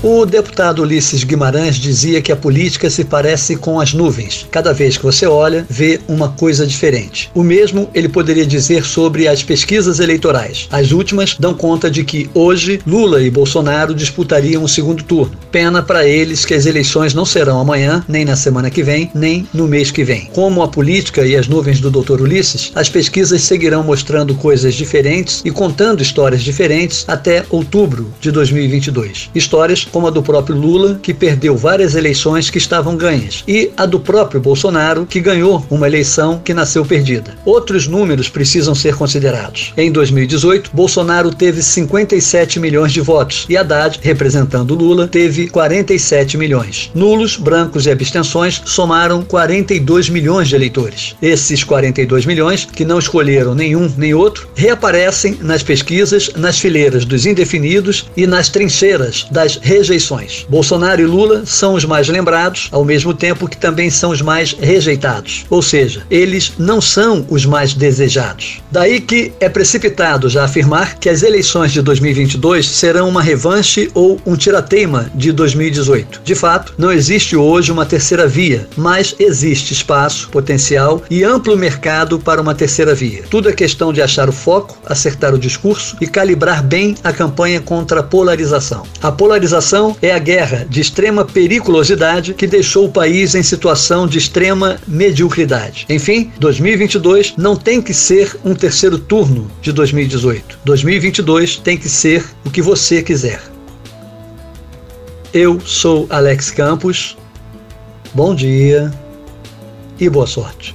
O deputado Ulisses Guimarães dizia que a política se parece com as nuvens. Cada vez que você olha, vê uma coisa diferente. O mesmo ele poderia dizer sobre as pesquisas eleitorais. As últimas dão conta de que hoje Lula e Bolsonaro disputariam o segundo turno. Pena para eles que as eleições não serão amanhã, nem na semana que vem, nem no mês que vem. Como a política e as nuvens do Dr. Ulisses, as pesquisas seguirão mostrando coisas diferentes e contando histórias diferentes até outubro de 2022. Histórias como a do próprio Lula, que perdeu várias eleições que estavam ganhas, e a do próprio Bolsonaro, que ganhou uma eleição que nasceu perdida. Outros números precisam ser considerados. Em 2018, Bolsonaro teve 57 milhões de votos e Haddad, representando Lula, teve 47 milhões. Nulos, brancos e abstenções somaram 42 milhões de eleitores. Esses 42 milhões, que não escolheram nenhum nem outro, reaparecem nas pesquisas, nas fileiras dos indefinidos e nas trincheiras das rejeições. Bolsonaro e Lula são os mais lembrados, ao mesmo tempo que também são os mais rejeitados. Ou seja, eles não são os mais desejados. Daí que é precipitado já afirmar que as eleições de 2022 serão uma revanche ou um tirateima de 2018. De fato, não existe hoje uma terceira via, mas existe espaço, potencial e amplo mercado para uma terceira via. Tudo é questão de achar o foco, acertar o discurso e calibrar bem a campanha contra a polarização. A polarização é a guerra de extrema periculosidade que deixou o país em situação de extrema mediocridade. Enfim, 2022 não tem que ser um terceiro turno de 2018. 2022 tem que ser o que você quiser. Eu sou Alex Campos. Bom dia e boa sorte.